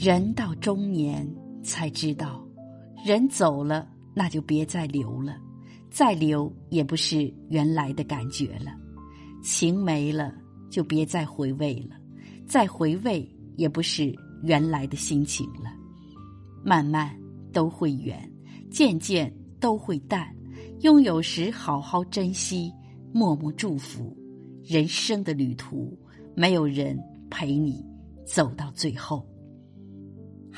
人到中年才知道，人走了那就别再留了，再留也不是原来的感觉了；情没了就别再回味了，再回味也不是原来的心情了。慢慢都会远，渐渐都会淡。拥有时好好珍惜，默默祝福。人生的旅途，没有人陪你走到最后。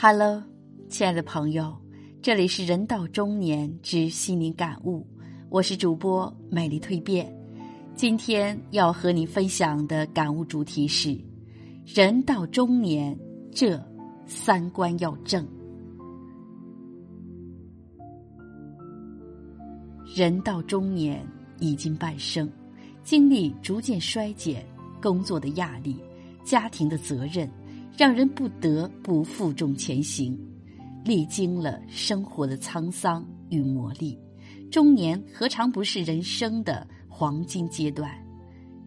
Hello，亲爱的朋友，这里是人到中年之心灵感悟，我是主播美丽蜕变。今天要和你分享的感悟主题是：人到中年，这三观要正。人到中年已经半生，精力逐渐衰减，工作的压力，家庭的责任。让人不得不负重前行，历经了生活的沧桑与磨砺，中年何尝不是人生的黄金阶段？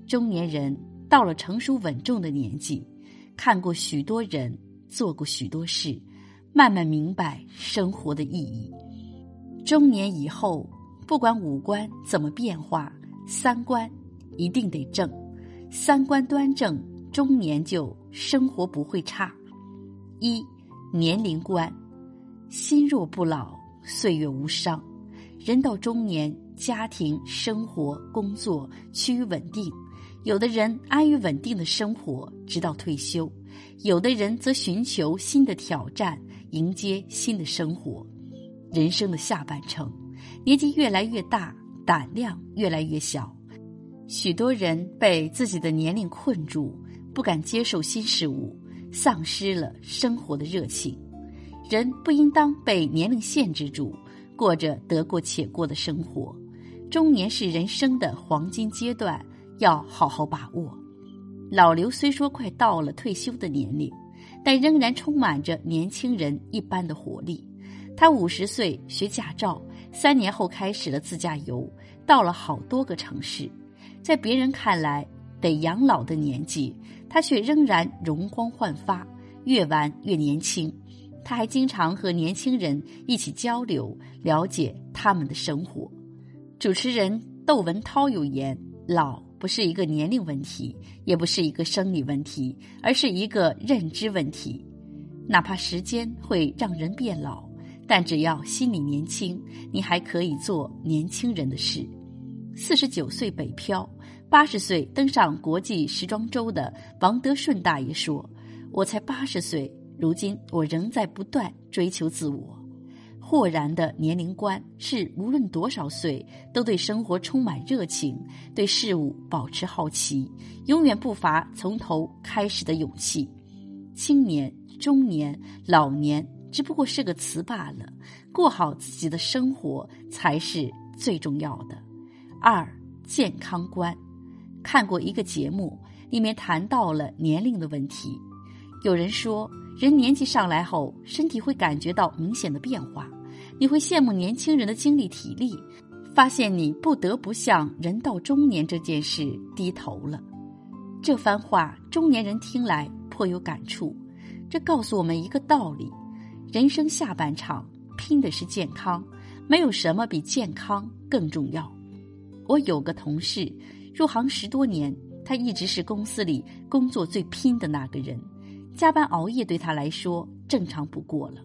中年人到了成熟稳重的年纪，看过许多人，做过许多事，慢慢明白生活的意义。中年以后，不管五官怎么变化，三观一定得正，三观端正。中年就生活不会差。一年龄观，心若不老，岁月无伤。人到中年，家庭、生活、工作趋于稳定。有的人安于稳定的生活，直到退休；有的人则寻求新的挑战，迎接新的生活。人生的下半程，年纪越来越大，胆量越来越小。许多人被自己的年龄困住。不敢接受新事物，丧失了生活的热情。人不应当被年龄限制住，过着得过且过的生活。中年是人生的黄金阶段，要好好把握。老刘虽说快到了退休的年龄，但仍然充满着年轻人一般的活力。他五十岁学驾照，三年后开始了自驾游，到了好多个城市。在别人看来，得养老的年纪，他却仍然容光焕发，越玩越年轻。他还经常和年轻人一起交流，了解他们的生活。主持人窦文涛有言：“老不是一个年龄问题，也不是一个生理问题，而是一个认知问题。哪怕时间会让人变老，但只要心里年轻，你还可以做年轻人的事。”四十九岁北漂。八十岁登上国际时装周的王德顺大爷说：“我才八十岁，如今我仍在不断追求自我。豁然的年龄观是无论多少岁都对生活充满热情，对事物保持好奇，永远不乏从头开始的勇气。青年、中年、老年只不过是个词罢了，过好自己的生活才是最重要的。”二健康观。看过一个节目，里面谈到了年龄的问题。有人说，人年纪上来后，身体会感觉到明显的变化，你会羡慕年轻人的精力体力，发现你不得不向人到中年这件事低头了。这番话，中年人听来颇有感触。这告诉我们一个道理：人生下半场拼的是健康，没有什么比健康更重要。我有个同事。入行十多年，他一直是公司里工作最拼的那个人，加班熬夜对他来说正常不过了。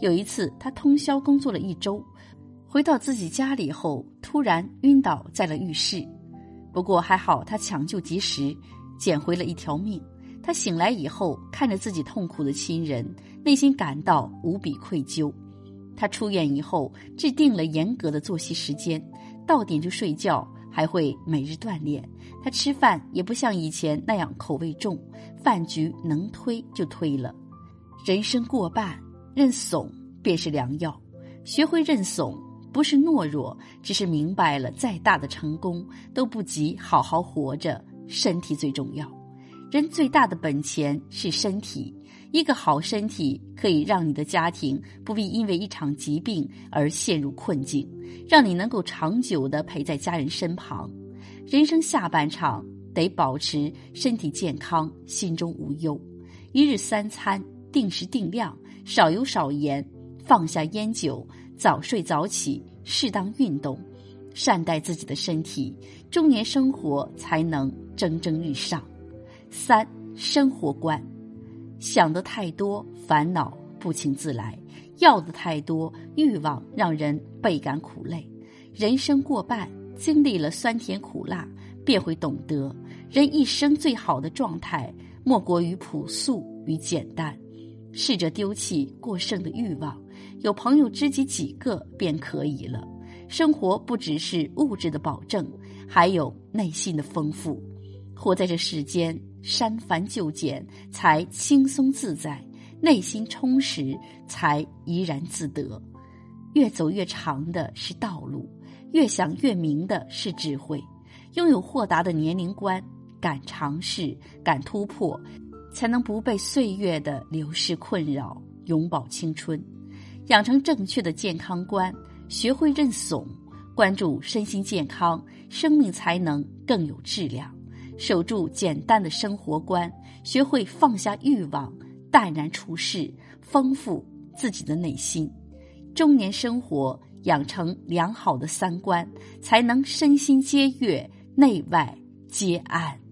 有一次，他通宵工作了一周，回到自己家里后，突然晕倒在了浴室。不过还好，他抢救及时，捡回了一条命。他醒来以后，看着自己痛苦的亲人，内心感到无比愧疚。他出院以后，制定了严格的作息时间，到点就睡觉。还会每日锻炼，他吃饭也不像以前那样口味重，饭局能推就推了。人生过半，认怂便是良药。学会认怂，不是懦弱，只是明白了再大的成功都不及好好活着，身体最重要。人最大的本钱是身体。一个好身体可以让你的家庭不必因为一场疾病而陷入困境，让你能够长久的陪在家人身旁。人生下半场得保持身体健康，心中无忧。一日三餐定时定量，少油少盐，放下烟酒，早睡早起，适当运动，善待自己的身体，中年生活才能蒸蒸日上。三、生活观，想的太多，烦恼不请自来；要的太多，欲望让人倍感苦累。人生过半，经历了酸甜苦辣，便会懂得，人一生最好的状态，莫过于朴素与简单。试着丢弃过剩的欲望，有朋友知己几个便可以了。生活不只是物质的保证，还有内心的丰富。活在这世间，删繁就简才轻松自在，内心充实才怡然自得。越走越长的是道路，越想越明的是智慧。拥有豁达的年龄观，敢尝试，敢突破。才能不被岁月的流逝困扰，永葆青春；养成正确的健康观，学会认怂，关注身心健康，生命才能更有质量；守住简单的生活观，学会放下欲望，淡然处事，丰富自己的内心。中年生活养成良好的三观，才能身心皆悦，内外皆安。